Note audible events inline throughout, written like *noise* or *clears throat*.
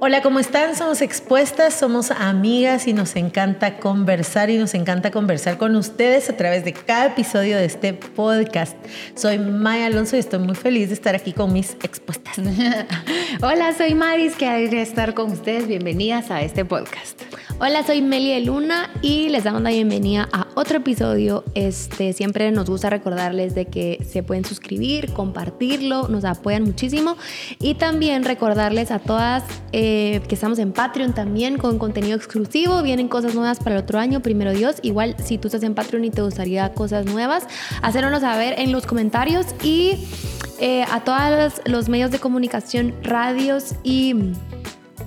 Hola, ¿cómo están? Somos expuestas, somos amigas y nos encanta conversar y nos encanta conversar con ustedes a través de cada episodio de este podcast. Soy Maya Alonso y estoy muy feliz de estar aquí con mis expuestas. *laughs* Hola, soy Maris, que de estar con ustedes. Bienvenidas a este podcast. Hola, soy Meli de Luna y les damos la bienvenida a otro episodio. Este, siempre nos gusta recordarles de que se pueden suscribir, compartirlo, nos apoyan muchísimo y también recordarles a todas eh, que estamos en Patreon también con contenido exclusivo. Vienen cosas nuevas para el otro año, primero Dios. Igual si tú estás en Patreon y te gustaría cosas nuevas, hacérnoslo saber en los comentarios y eh, a todos los medios de comunicación, radios y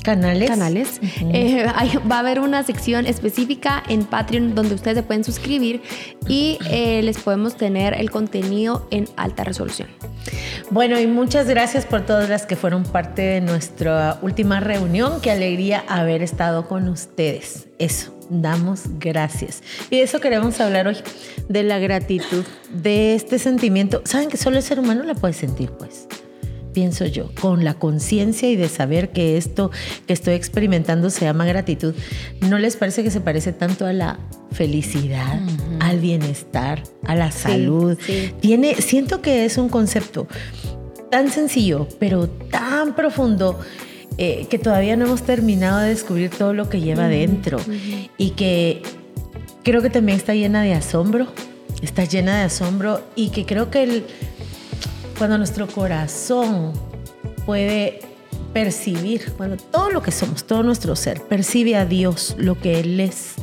Canales. Canales. Eh, *laughs* va a haber una sección específica en Patreon donde ustedes se pueden suscribir y eh, les podemos tener el contenido en alta resolución. Bueno, y muchas gracias por todas las que fueron parte de nuestra última reunión. Qué alegría haber estado con ustedes. Eso, damos gracias. Y de eso queremos hablar hoy, de la gratitud, de este sentimiento. ¿Saben que solo el ser humano la puede sentir, pues? Pienso yo, con la conciencia y de saber que esto que estoy experimentando se llama gratitud, ¿no les parece que se parece tanto a la felicidad, al bienestar, a la salud? Tiene, siento que es un concepto tan sencillo, pero tan profundo. Eh, que todavía no hemos terminado de descubrir todo lo que lleva dentro y que creo que también está llena de asombro, está llena de asombro y que creo que el, cuando nuestro corazón puede percibir, cuando todo lo que somos, todo nuestro ser, percibe a Dios, lo que Él es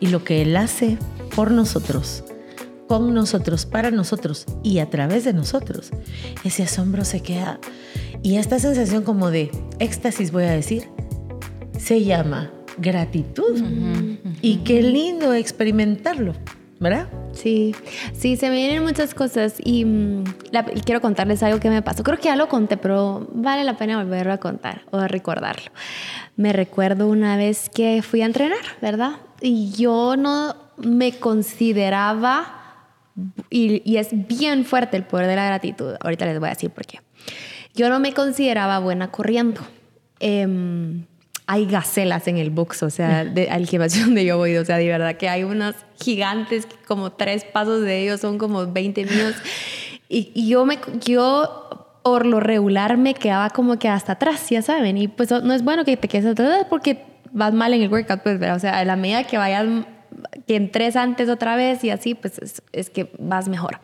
y lo que Él hace por nosotros, con nosotros, para nosotros y a través de nosotros, ese asombro se queda. Y esta sensación como de éxtasis, voy a decir, se llama gratitud. Y qué lindo experimentarlo, ¿verdad? Sí, sí, se me vienen muchas cosas y, mm, quiero contarles algo que me pasó. Creo que ya lo conté, pero vale la pena volverlo a contar o a recordarlo. Me recuerdo una vez que fui a entrenar, ¿verdad? Y yo no me consideraba, y, es bien fuerte el poder de la gratitud, ahorita les voy a decir por qué. Yo no me consideraba buena corriendo. Em, hay gacelas en el box, o sea, de, al gimnasio donde yo voy, o sea, de verdad que hay unas gigantes, como tres pasos de ellos son como 20 míos. Y, yo, me, yo por lo regular me quedaba como que hasta atrás, ya saben, y pues no es bueno que te quedes atrás porque vas mal en el workout, pues, o sea, a la medida que vayas que entres antes otra vez y así, pues es, que vas mejor.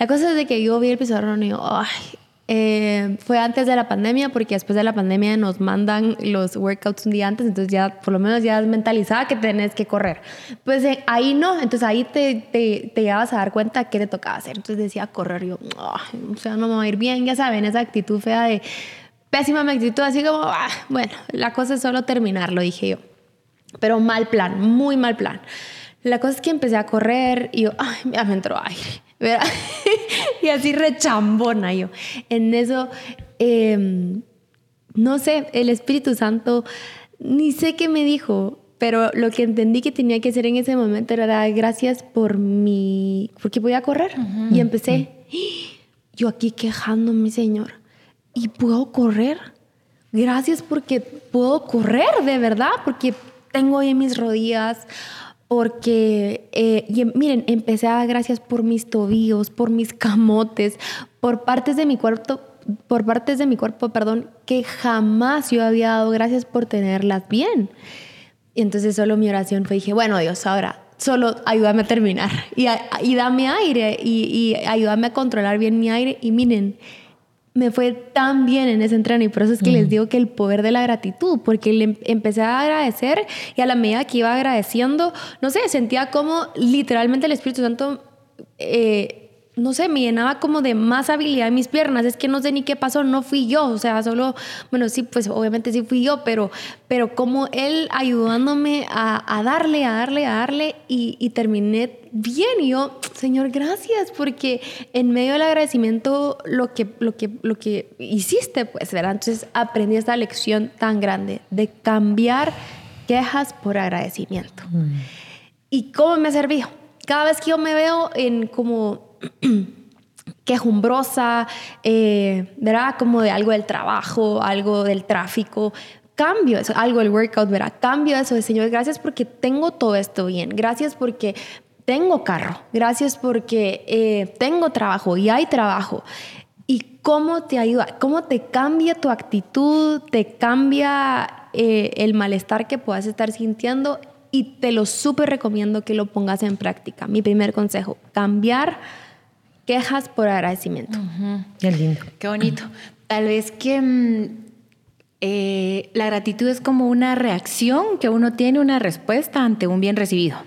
La cosa es de que yo vi el pizarrón y yo, ay, eh, fue antes de la pandemia, porque después de la pandemia nos mandan los workouts un día antes, entonces ya por lo menos ya es mentalizada que tenés que correr. Pues eh, ahí no, entonces ahí te, te, te a dar cuenta qué te tocaba hacer. Entonces decía correr, yo, o sea, no me va a ir bien, ya saben, esa actitud fea de pésima actitud, así como, ah, bueno, la cosa es solo terminarlo, dije yo. Pero mal plan, muy mal plan. La cosa es que empecé a correr y yo, ay, ya me entró aire. *laughs* y así rechambona yo. En eso, em, no sé, el Espíritu Santo, ni sé qué me dijo, pero lo que entendí que tenía que hacer en ese momento era dar gracias por mi, porque voy a correr. Y empecé, yo aquí quejándome, Señor, y puedo correr. Gracias porque puedo correr, de verdad, porque tengo en mis rodillas porque, eh, y, miren, empecé a dar gracias por mis tobillos, por mis camotes, por partes de mi cuerpo, por partes de mi cuerpo, perdón, que jamás yo había dado gracias por tenerlas bien. Y entonces solo mi oración fue, dije, bueno Dios, ahora solo ayúdame a terminar y, y dame aire y, y ayúdame a controlar bien mi aire. Y miren, me fue tan bien en ese entreno y por eso es que les digo que el poder de la gratitud, porque le em, empecé a agradecer y a la medida que iba agradeciendo, no sé, sentía como literalmente el Espíritu Santo eh, no sé, me llenaba como de más habilidad en mis piernas. Es que no sé ni qué pasó, no fui yo. O sea, solo, bueno, sí, pues obviamente sí fui yo, pero, pero como él ayudándome a, darle, a darle, a darle y, terminé bien. Y yo, Señor, gracias, porque en medio del agradecimiento lo que, lo que, lo que hiciste, pues, ¿verdad? Entonces aprendí esta lección tan grande de cambiar quejas por agradecimiento. Mm. ¿Y cómo me ha servido? Cada vez que yo me veo en como *clears throat* quejumbrosa, eh, ¿verdad? Como de algo del trabajo, algo del tráfico, cambio eso, algo el workout, verá, cambio eso de Señor, gracias porque tengo todo esto bien, gracias porque tengo carro, gracias porque eh, tengo trabajo y hay trabajo. ¿Y cómo te ayuda? ¿Cómo te cambia tu actitud? ¿Te cambia eh, el malestar que puedas estar sintiendo? Y te lo súper recomiendo que lo pongas en práctica. Mi primer consejo, cambiar quejas por agradecimiento. Qué lindo. Qué bonito. *clears throat* Tal vez que mm, eh, la gratitud es como una reacción que uno tiene, una respuesta ante un bien recibido.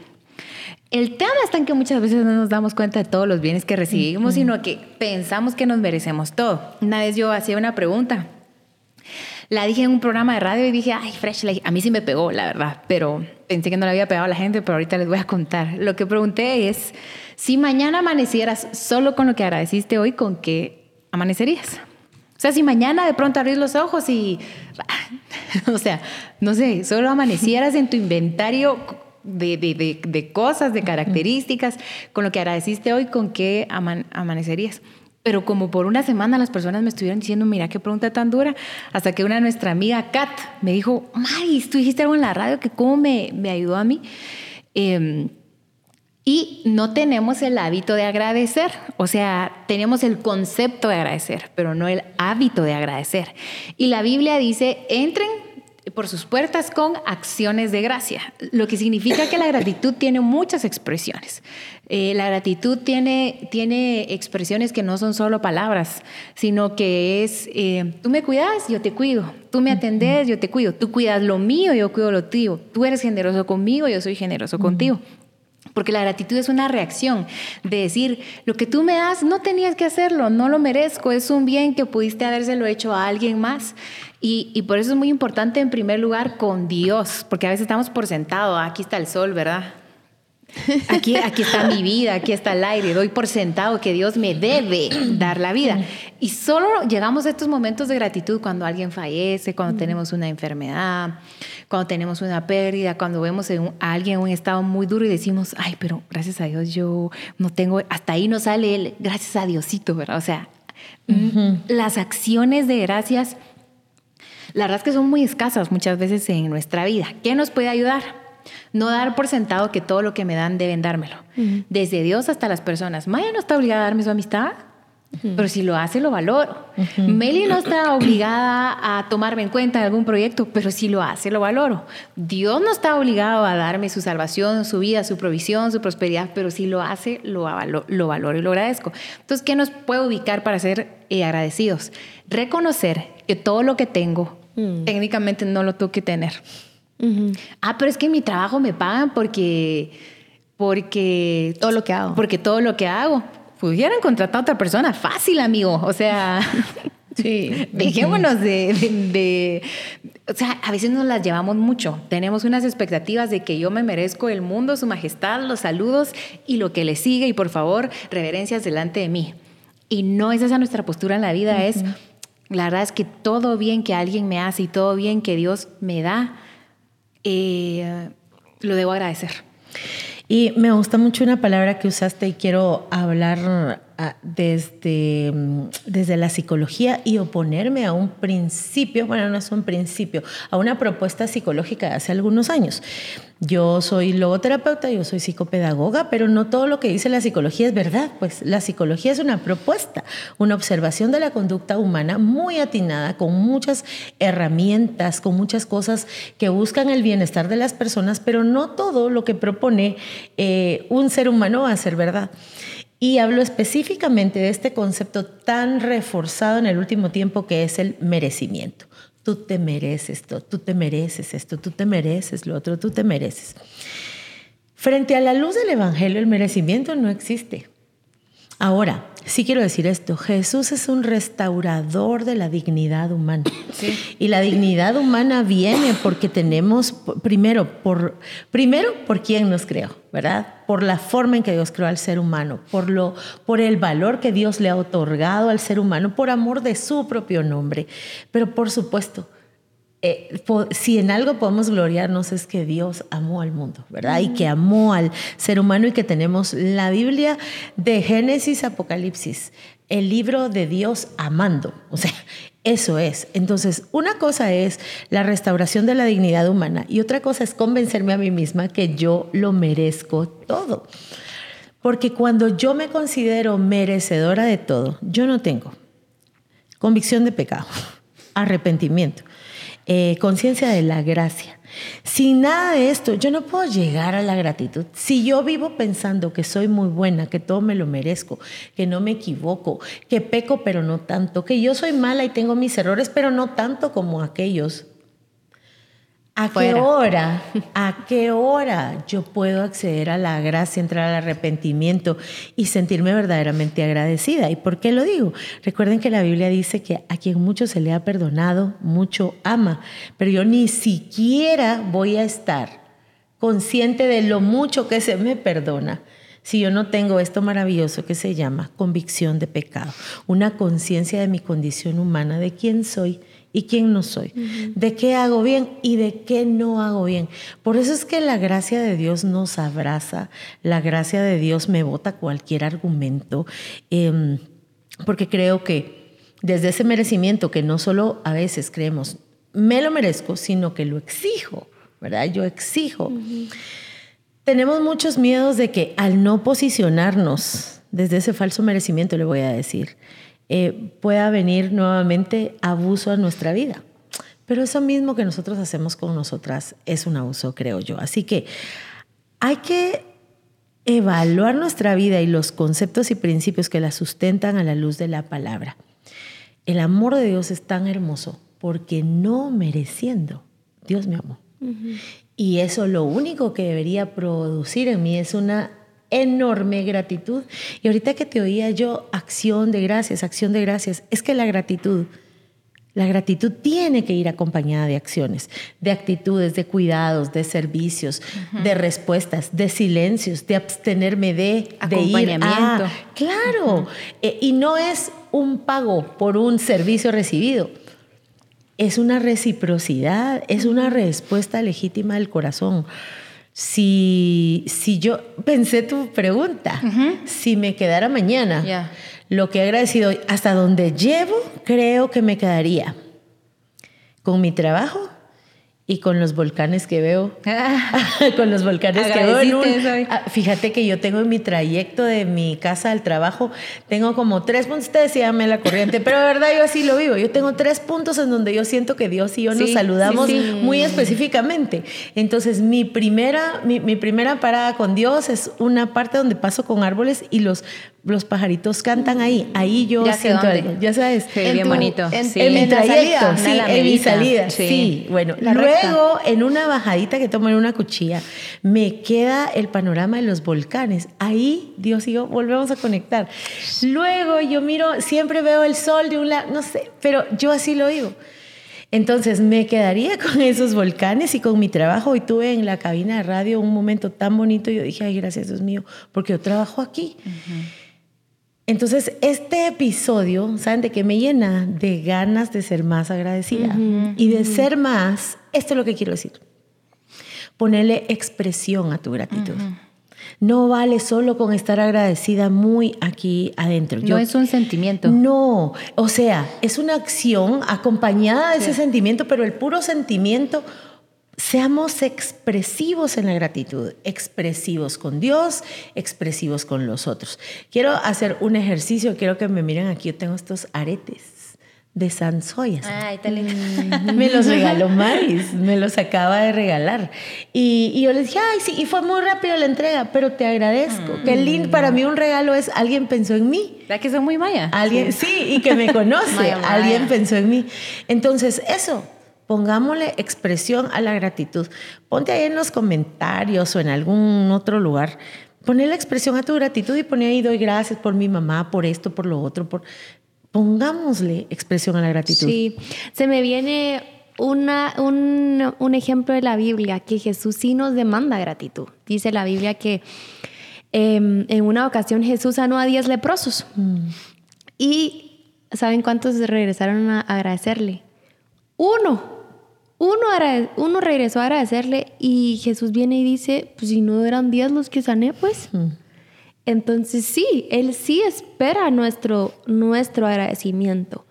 El tema está en que muchas veces no nos damos cuenta de todos los bienes que recibimos, sino que pensamos que nos merecemos todo. Una vez yo hacía una pregunta, la dije en un programa de radio y dije, ay, Fresh, a mí sí me pegó, la verdad, pero pensé que no le había pegado a la gente, pero ahorita les voy a contar. Lo que pregunté es, si mañana amanecieras solo con lo que agradeciste hoy, ¿con qué amanecerías? O sea, si mañana de pronto abrís los ojos y, *laughs* o sea, no sé, solo amanecieras en tu inventario de, cosas, de características, con lo que agradeciste hoy, con qué amanecerías. Pero como por una semana las personas me estuvieron diciendo, mira qué pregunta tan dura, hasta que una nuestra amiga Kat me dijo, Maris, tú dijiste algo en la radio que cómo me, me ayudó a mí. Em, y no tenemos el hábito de agradecer, o sea, tenemos el concepto de agradecer, pero no el hábito de agradecer. Y la Biblia dice, entren por sus puertas con acciones de gracia, lo que significa que la gratitud tiene muchas expresiones. Eh, la gratitud tiene, tiene expresiones que no son solo palabras, sino que es, eh, tú me cuidas, yo te cuido, tú me atendes, yo te cuido, tú cuidas lo mío, yo cuido lo tuyo, tú eres generoso conmigo, yo soy generoso contigo. Porque la gratitud es una reacción de decir, lo que tú me das no tenías que hacerlo, no lo merezco, es un bien que pudiste habérselo hecho a alguien más. Y, y, por eso es muy importante en primer lugar con Dios, porque a veces estamos por sentado, aquí está el sol, ¿verdad? Aquí, aquí está mi vida, aquí está el aire, doy por sentado que Dios me debe dar la vida. Y solo llegamos a estos momentos de gratitud cuando alguien fallece, cuando tenemos una enfermedad, cuando tenemos una pérdida, cuando vemos a alguien en un estado muy duro y decimos, ay, pero gracias a Dios yo no tengo, hasta ahí no sale él, gracias a Diosito, ¿verdad? O sea, las acciones de gracias, la verdad es que son muy escasas muchas veces en nuestra vida. ¿Qué nos puede ayudar? No dar por sentado que todo lo que me dan deben dármelo. Desde Dios hasta las personas. Maya no está obligada a darme su amistad, pero si lo hace, lo valoro. Meli no está obligada a tomarme en cuenta en algún proyecto, pero si lo hace, lo valoro. Dios no está obligado a darme su salvación, su vida, su provisión, su prosperidad, pero si lo hace, lo, valoro y lo agradezco. Entonces, ¿qué nos puede ubicar para ser eh, agradecidos? Reconocer que todo lo que tengo, mm. técnicamente no lo tengo que tener Ah, pero es que mi trabajo me pagan porque, porque todo lo que hago. Porque todo lo que hago. Pudieran contratar a otra persona, fácil, amigo. O sea, *laughs* sí. dejémonos de, de, O sea, a veces nos las llevamos mucho. Tenemos unas expectativas de que yo me merezco el mundo, su majestad, los saludos y lo que le sigue. Y por favor, reverencias delante de mí. Y no es esa nuestra postura en la vida, es la verdad es que todo bien que alguien me hace y todo bien que Dios me da, eh, lo debo agradecer. Y me gusta mucho una palabra que usaste y quiero hablar desde, mm, desde la psicología y oponerme a un principio, bueno, no es un principio, a una propuesta psicológica de hace algunos años. Yo soy logoterapeuta, yo soy psicopedagoga, pero no todo lo que dice la psicología es verdad, pues la psicología es una propuesta, una observación de la conducta humana muy atinada, con muchas herramientas, con muchas cosas que buscan el bienestar de las personas, pero no todo lo que propone eh, un ser humano va a ser verdad. Y hablo específicamente de este concepto tan reforzado en el último tiempo que es el merecimiento tú te mereces esto, tú te mereces esto, tú te mereces lo otro, tú te mereces. Frente a la luz del Evangelio, el merecimiento no existe. Ahora, sí quiero decir esto, Jesús es un restaurador de la dignidad humana. Y la dignidad humana viene porque tenemos, primero, por, primero, por quién nos creó, ¿verdad? Por la forma en que Dios creó al ser humano, por, lo, por el valor que Dios le ha otorgado al ser humano, por amor de su propio nombre. Pero por supuesto, eh, si en algo podemos gloriarnos es que Dios amó al mundo, ¿verdad? Y que amó al ser humano y que tenemos la Biblia de Génesis, Apocalipsis, el libro de Dios amando. O sea, Eso es. Entonces, una cosa es la restauración de la dignidad humana y otra cosa es convencerme a mí misma que yo lo merezco todo. Porque cuando yo me considero merecedora de todo, yo no tengo convicción de pecado, *laughs* arrepentimiento, eh, conciencia de la gracia. Sin nada de esto, yo no puedo llegar a la gratitud. Si yo vivo pensando que soy muy buena, que todo me lo merezco, que no me equivoco, que peco pero no tanto, que yo soy mala y tengo mis errores pero no tanto como aquellos, ¿A qué hora? ¿A qué hora yo puedo acceder a la gracia, entrar al arrepentimiento y sentirme verdaderamente agradecida? ¿Y por qué lo digo? Recuerden que la Biblia dice que a quien mucho se le ha perdonado, mucho ama, pero yo ni siquiera voy a estar consciente de lo mucho que se me perdona si yo no tengo esto maravilloso que se llama convicción de pecado, una conciencia de mi condición humana, de quién soy y quién no soy, de qué hago bien y de qué no hago bien. Por eso es que la gracia de Dios nos abraza, la gracia de Dios me bota cualquier argumento, em, porque creo que desde ese merecimiento que no solo a veces creemos, me lo merezco, sino que lo exijo, ¿verdad? Yo exijo. Tenemos muchos miedos de que al no posicionarnos desde ese falso merecimiento, le voy a decir, eh, pueda venir nuevamente abuso a nuestra vida. Pero eso mismo que nosotros hacemos con nosotras es un abuso, creo yo. Así que hay que evaluar nuestra vida y los conceptos y principios que la sustentan a la luz de la palabra. El amor de Dios es tan hermoso porque no mereciendo, Dios me amó. Y eso lo único que debería producir en mí es una enorme gratitud. Y ahorita que te oía yo, acción de gracias, acción de gracias, es que la gratitud, la gratitud tiene que ir acompañada de acciones, de actitudes, de cuidados, de servicios, de respuestas, de silencios, de abstenerme de, de ir. A, claro, eh, y no es un pago por un servicio recibido. Es una reciprocidad, es una respuesta legítima del corazón si, si yo pensé tu pregunta, si me quedara mañana, lo que he agradecido hasta donde llevo, creo que me quedaría con mi trabajo y con los volcanes que veo, *laughs* *laughs* con los volcanes que veo. Ah, fíjate que yo tengo en mi trayecto de mi casa al trabajo, tengo como tres puntos, ustedes llame la corriente, pero de verdad yo así lo vivo. Yo tengo tres puntos en donde yo siento que Dios y yo nos saludamos muy específicamente. Entonces, mi primera, mi, mi primera parada con Dios es una parte donde paso con árboles y los los pajaritos cantan ahí. Ahí yo ya siento algo. Ya sabes. bien bonito. En, mi trayecto, sí, en mi salida. Sí. Bueno, luego en una bajadita que tomo en una cuchilla, me queda el panorama de los volcanes. Ahí, Dios y yo volvemos a conectar. Luego yo miro, siempre veo el sol de un lado, no sé, pero yo así lo digo. Entonces me quedaría *laughs* con esos volcanes y con mi trabajo. Y tuve en la cabina de radio un momento tan bonito. Y yo dije, ay, gracias Dios mío, porque yo trabajo aquí. Entonces, este episodio, ¿saben de qué me llena? De ganas de ser más agradecida. y de ser más, esto es lo que quiero decir. Ponerle expresión a tu gratitud. No vale solo con estar agradecida muy aquí adentro. no es un sentimiento. No, o sea, es una acción acompañada de ese sentimiento, pero el puro sentimiento Seamos expresivos en la gratitud, expresivos con Dios, expresivos con los otros. Quiero hacer un ejercicio, quiero que me miren aquí, yo tengo estos aretes de Sansoyas. Ay, tal Me los regaló Maris, me los acaba de regalar. Y, yo le dije, ay, sí, y fue muy rápido la entrega, pero te agradezco. Qué mm. lindo, para mí un regalo es alguien pensó en mí. ¿Verdad que son muy maya? Alguien, sí, y que me *laughs* conoce, alguien pensó en mí. Entonces, eso, Pongámosle expresión a la gratitud. Ponte ahí en los comentarios o en algún otro lugar. Poner la expresión a tu gratitud y poner ahí doy gracias por mi mamá, por esto, por lo otro. Por... Pongámosle expresión a la gratitud. Sí, se me viene una, un, un, ejemplo de la Biblia que Jesús sí nos demanda gratitud. Dice la Biblia que em, en una ocasión Jesús sanó a diez leprosos. Mm. Y ¿saben cuántos regresaron a agradecerle? Uno. Uno, uno regresó a agradecerle y Jesús viene y dice, pues si no eran días los que sané, pues. Entonces sí, Él sí espera nuestro, nuestro agradecimiento.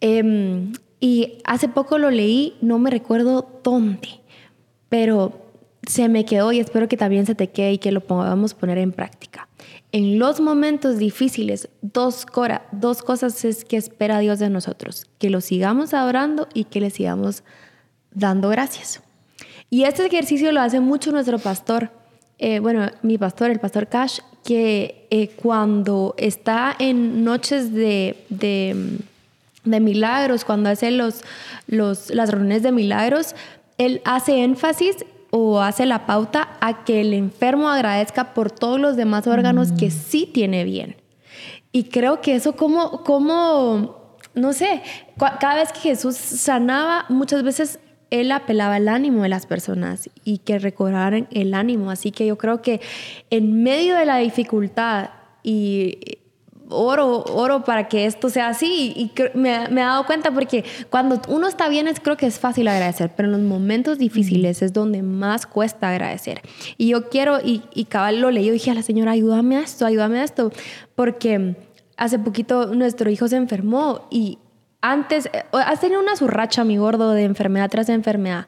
Em, y hace poco lo leí, no me recuerdo dónde, pero se me quedó y espero que también se te quede y que lo podamos poner en práctica. En los momentos difíciles, dos, dos cosas es que espera Dios de nosotros, que lo sigamos adorando y que le sigamos dando gracias. Y este ejercicio lo hace mucho nuestro pastor, eh, bueno, mi pastor, el pastor Cash, que eh, cuando está en noches de, de, de milagros, cuando hace los, los, las reuniones de milagros, él hace énfasis o hace la pauta a que el enfermo agradezca por todos los demás órganos que mm. sí tiene bien. Y creo que eso como, como no sé, cada vez que Jesús sanaba, muchas veces él apelaba el ánimo de las personas y que recobraran el ánimo. Así que yo creo que en medio de la dificultad y oro, oro para que esto sea así. Y me, me, he dado cuenta porque cuando uno está bien, es, creo que es fácil agradecer, pero en los momentos difíciles es donde más cuesta agradecer. Y yo quiero, y, y cabal lo leí, yo dije a la señora, ayúdame a esto, ayúdame a esto, porque hace poquito nuestro hijo se enfermó y antes, eh, has tenido una surracha, mi gordo, de enfermedad tras enfermedad,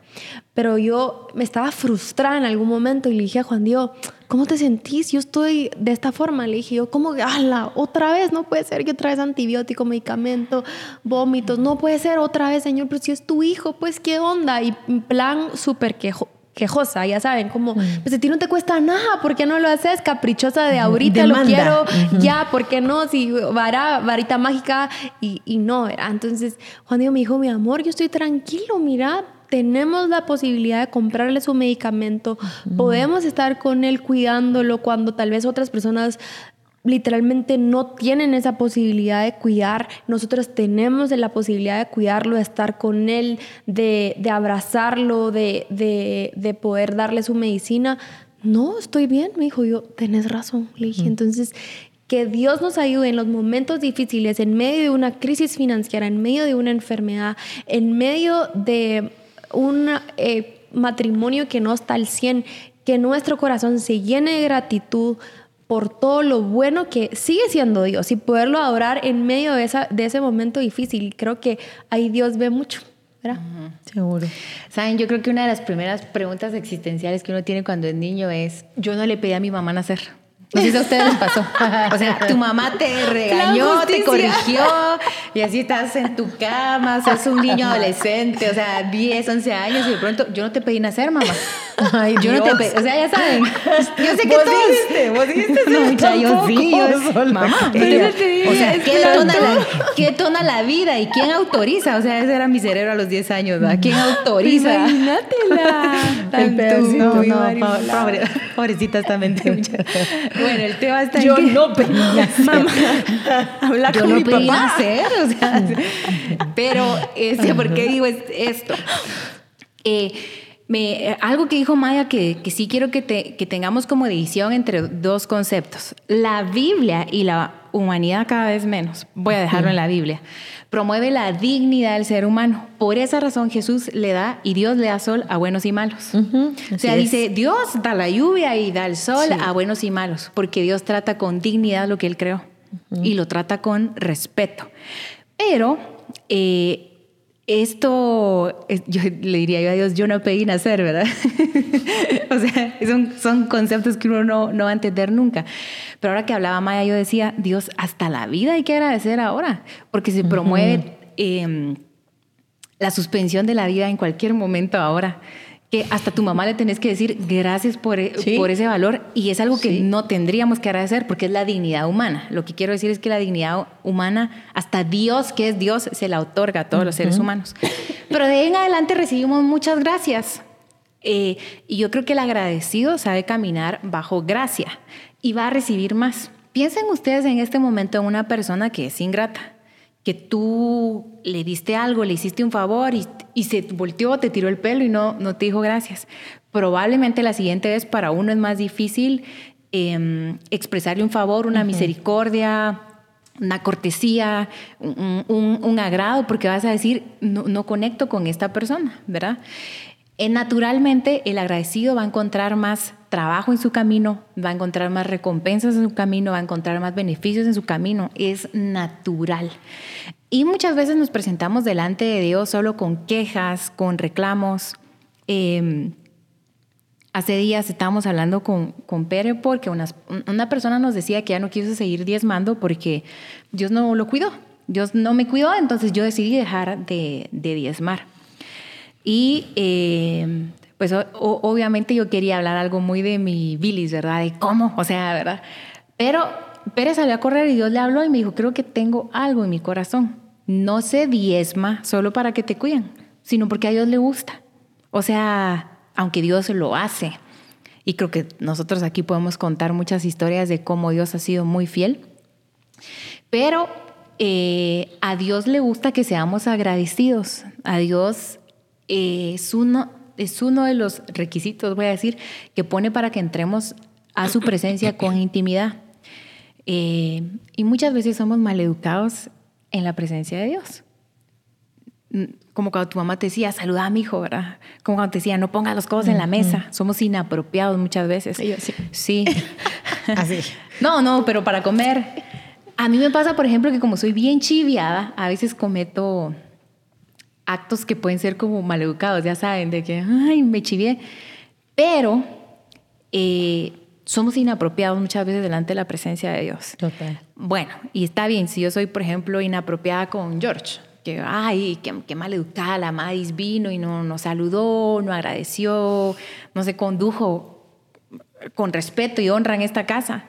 pero yo me estaba frustrada en algún momento y le dije a Juan Dios, ¿cómo te sentís? Yo estoy de esta forma. Le dije yo, ¿cómo? ¡Hala! Otra vez, no puede ser que otra vez antibiótico, medicamento, vómitos, no puede ser otra vez, Señor, pero si es tu hijo, pues qué onda. Y plan súper quejo quejosa, ya saben, como, mm. pues a ti no te cuesta nada, ¿por qué no lo haces? Caprichosa de ahorita lo quiero, ya, ¿por qué no? Si vara, varita mágica y, y no, ¿verdad? Entonces Juan Diego me dijo, mi amor, yo estoy tranquilo, mira, tenemos la posibilidad de comprarle su medicamento, podemos estar con él cuidándolo cuando tal vez otras personas literalmente no tienen esa posibilidad de cuidar. Nosotros tenemos la posibilidad de cuidarlo, de estar con él, de, abrazarlo, de, de, poder darle su medicina. No, estoy bien, me dijo yo, tenés razón, le dije. Entonces, que Dios nos ayude en los momentos difíciles, en medio de una crisis financiera, en medio de una enfermedad, en medio de un eh, matrimonio que no está al 100, que nuestro corazón se llene de gratitud por todo lo bueno que sigue siendo Dios y poderlo adorar en medio de, esa, de ese momento difícil. Creo que ahí Dios ve mucho. ¿verdad? Seguro. Saben, yo creo que una de las primeras preguntas existenciales que uno tiene cuando es niño es, yo no le pedí a mi mamá nacer. No sé si a ustedes les pasó. O sea, tu mamá te regañó, te corrigió y así estás en tu cama, sos un niño adolescente, o sea, 10, 11 años y de pronto yo no te pedí nacer, mamá. Ay, yo no te pedí, o sea, ya saben. Yo sé que ¿Vos dijiste, vos dijiste no, ya yo sí, yo, mamá. o sea, ¿qué tona, la, ¿qué tona la vida y quién autoriza? O sea, ese era mi cerebro a los 10 años, ¿verdad? ¿Quién autoriza? Imagínatela. *laughs* El pedacito, no, no, pobre, pobrecita esta *laughs* mente. Bueno, el tema está Yo en que... no pedí *laughs* Mamá, habla Yo con no mi pedí papá. Nacer, o sea, *laughs* pero, este, ¿por qué digo esto? Eh, me, algo que dijo Maya que, que sí quiero que, te, que tengamos como división entre dos conceptos. La Biblia y la humanidad cada vez menos. Voy a dejarlo en la Biblia promueve la dignidad del ser humano. Por esa razón Jesús le da y Dios le da sol a buenos y malos. O sea, dice, Dios da la lluvia y da el sol a buenos y malos, porque Dios trata con dignidad lo que Él creó y lo trata con respeto. Pero eh, esto, yo le diría yo a Dios, yo no pedí nacer, ¿verdad? *laughs* o sea, son, son, conceptos que uno no, no, va a entender nunca. Pero ahora que hablaba Maya, yo decía, Dios, hasta la vida hay que agradecer ahora, porque se promueve em, la suspensión de la vida en cualquier momento ahora que hasta tu mamá le tenés que decir gracias por, e, por ese valor y es algo que no tendríamos que agradecer porque es la dignidad humana. Lo que quiero decir es que la dignidad humana, hasta Dios, que es Dios, se la otorga a todos los seres humanos. Pero de ahí en adelante recibimos muchas gracias. Eh, y yo creo que el agradecido sabe caminar bajo gracia y va a recibir más. Piensen ustedes en este momento en una persona que es ingrata que tú le diste algo, le hiciste un favor y, y, se volteó, te tiró el pelo y no, no te dijo gracias. Probablemente la siguiente vez para uno es más difícil em, expresarle un favor, una misericordia, una cortesía, un, un, agrado, porque vas a decir, no, no conecto con esta persona, ¿verdad? Eh, naturalmente el agradecido va a encontrar más trabajo en su camino, va a encontrar más recompensas en su camino, va a encontrar más beneficios en su camino. Es natural. Y muchas veces nos presentamos delante de Dios solo con quejas, con reclamos. Em, hace días estábamos hablando con, con Pere porque una persona nos decía que ya no quiso seguir diezmando porque Dios no lo cuidó. Dios no me cuidó, entonces yo decidí dejar de, diezmar. Y em, pues obviamente yo quería hablar algo muy de mi bilis, ¿verdad? De cómo, o sea, ¿verdad? Pero Pérez salió a correr y Dios le habló y me dijo, creo que tengo algo en mi corazón. No se diezma solo para que te cuiden, sino porque a Dios le gusta. O sea, aunque Dios lo hace. Y creo que nosotros aquí podemos contar muchas historias de cómo Dios ha sido muy fiel. Pero eh, a Dios le gusta que seamos agradecidos. A Dios eh, es, uno, es uno de los requisitos, voy a decir, que pone para que entremos a su presencia *coughs* con intimidad. Eh, y muchas veces somos maleducados en la presencia de Dios. Mm, como cuando tu mamá te decía, saluda a mi hijo, ¿verdad? Como cuando te decía, no ponga los codos en la mesa. Somos inapropiados muchas veces. sí. Sí. *laughs* Así. *laughs* no, no, pero para comer. A mí me pasa, por ejemplo, que como soy bien chiviada, a veces cometo actos que pueden ser como maleducados, ya saben, de que, ay, me chivié. Pero eh, somos inapropiados muchas veces delante de la presencia de Dios. Total. Bueno, y está bien, si yo soy, por ejemplo, inapropiada con George, que, ay, qué, qué mal educada, la Madis vino y no nos saludó, no agradeció, no se condujo con respeto y honra en esta casa.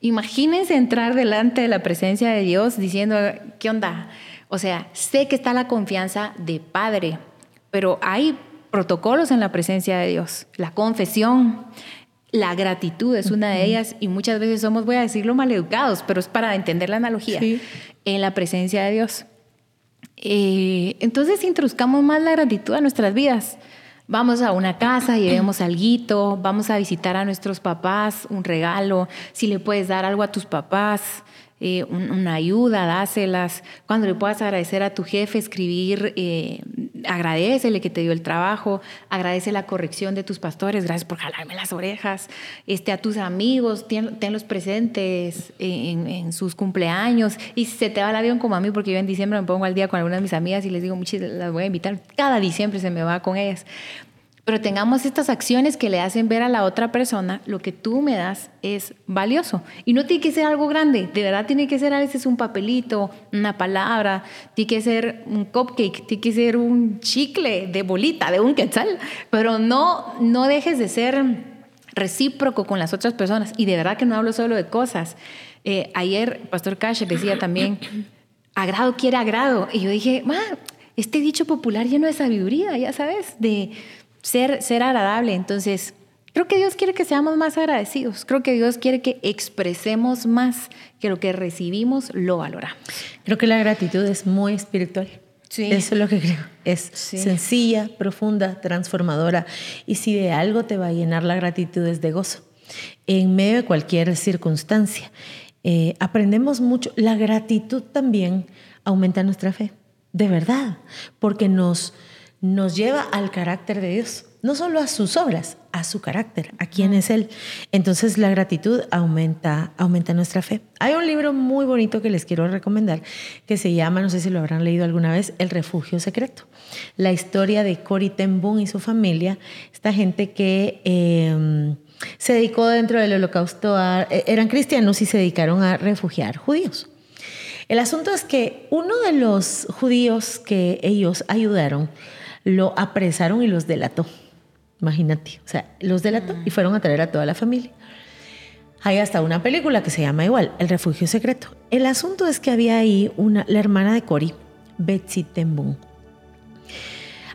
Imagínense entrar delante de la presencia de Dios diciendo, ¿qué onda? O sea, sé que está la confianza de Padre, pero hay protocolos en la presencia de Dios. La confesión, la gratitud es una de ellas y muchas veces somos, voy a decirlo, maleducados, pero es para entender la analogía en la presencia de Dios. Eh, entonces introduzcamos más la gratitud a nuestras vidas. Vamos a una casa, llevemos algo, vamos a visitar a nuestros papás, un regalo, si le puedes dar algo a tus papás, eh, una ayuda, dáselas. Cuando le puedas agradecer a tu jefe, escribir, eh, agradecele que te dio el trabajo, agradece la corrección de tus pastores, gracias por jalarme las orejas, este, a tus amigos, tenlos presentes en, sus cumpleaños. Y se te va el avión como a mí, porque yo en diciembre me pongo al día con algunas de mis amigas y les digo, muchas las voy a invitar, cada diciembre se me va con ellas pero tengamos estas acciones que le hacen ver a la otra persona lo que tú me das es valioso. Y no tiene que ser algo grande, de verdad tiene que ser a veces un papelito, una palabra, tiene que ser un cupcake, tiene que ser un chicle de bolita, de un quetzal, pero no, no dejes de ser recíproco con las otras personas. Y de verdad que no hablo solo de cosas. Eh, ayer Pastor Cash decía también, *clears throat* agrado quiere agrado. Y yo dije, este dicho popular lleno de sabiduría, ya sabes, de ser, ser agradable. Entonces, creo que Dios quiere que seamos más agradecidos. Creo que Dios quiere que expresemos más que lo que recibimos lo valoramos. Creo que la gratitud es muy espiritual. Sí. Eso es lo que creo. Es sencilla, profunda, transformadora. Y si de algo te va a llenar la gratitud es de gozo. En medio de cualquier circunstancia. Eh, aprendemos mucho. La gratitud también aumenta nuestra fe. De verdad. Porque nos, nos lleva al carácter de Dios, no solo a sus obras, a su carácter, a quién es Él. Entonces la gratitud aumenta, aumenta nuestra fe. Hay un libro muy bonito que les quiero recomendar que se llama, no sé si lo habrán leído alguna vez, El refugio secreto. La historia de Cory Ten Boom y su familia, esta gente que... Em, se dedicó dentro del holocausto a... E, eran cristianos y se dedicaron a refugiar judíos. El asunto es que uno de los judíos que ellos ayudaron lo apresaron y los delató. Imagínate, o sea, los delató y fueron a traer a toda la familia. Hay hasta una película que se llama igual, El refugio secreto. El asunto es que había ahí una, la hermana de Cory, Betsy Tembun.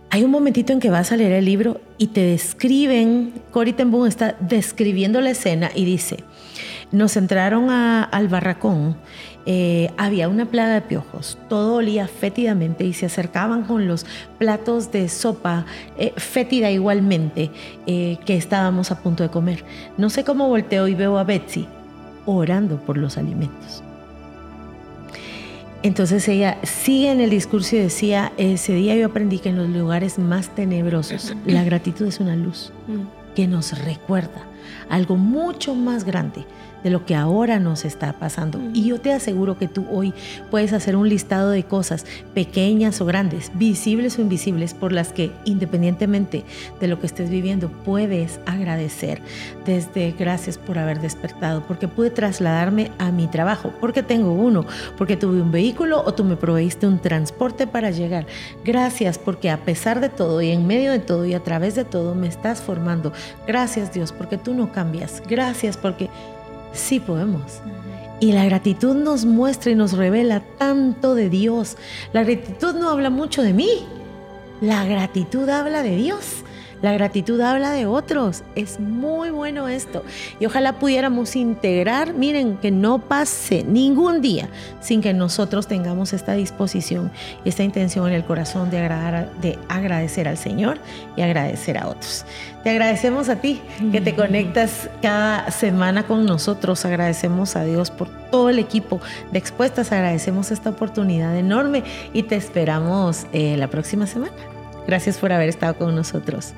Hay un momentito en que vas a leer el libro y te describen, Cory Tembun está describiendo la escena y dice, nos entraron al barracón eh, había una plaga de piojos, todo olía fétidamente y se acercaban con los platos de sopa eh, fétida igualmente eh, que estábamos a punto de comer. No sé cómo volteo y veo a Betsy orando por los alimentos. Entonces ella sigue en el discurso y decía, ese día yo aprendí que en los lugares más tenebrosos la gratitud es una luz mm. que nos recuerda algo mucho más grande de lo que ahora nos está pasando. Y yo te aseguro que tú hoy puedes hacer un listado de cosas pequeñas o grandes, visibles o invisibles, por las que independientemente de lo que estés viviendo, puedes agradecer. Desde gracias por haber despertado, porque pude trasladarme a mi trabajo, porque tengo uno, porque tuve un vehículo o tú me proveíste un transporte para llegar. Gracias porque a pesar de todo y en medio de todo y a través de todo me estás formando. Gracias Dios porque tú no cambias. Gracias porque sí podemos. Y la gratitud nos muestra y nos revela tanto de Dios. La gratitud no habla mucho de mí. La gratitud habla de Dios. La gratitud habla de otros. Es muy bueno esto. Y ojalá pudiéramos integrar, miren, que no pase ningún día sin que nosotros tengamos esta disposición y esta intención en el corazón de, agradar, de agradecer al Señor y agradecer a otros. Te agradecemos a ti que te conectas cada semana con nosotros. Agradecemos a Dios por todo el equipo de Expuestas. Agradecemos esta oportunidad enorme y te esperamos eh, la próxima semana. Gracias por haber estado con nosotros.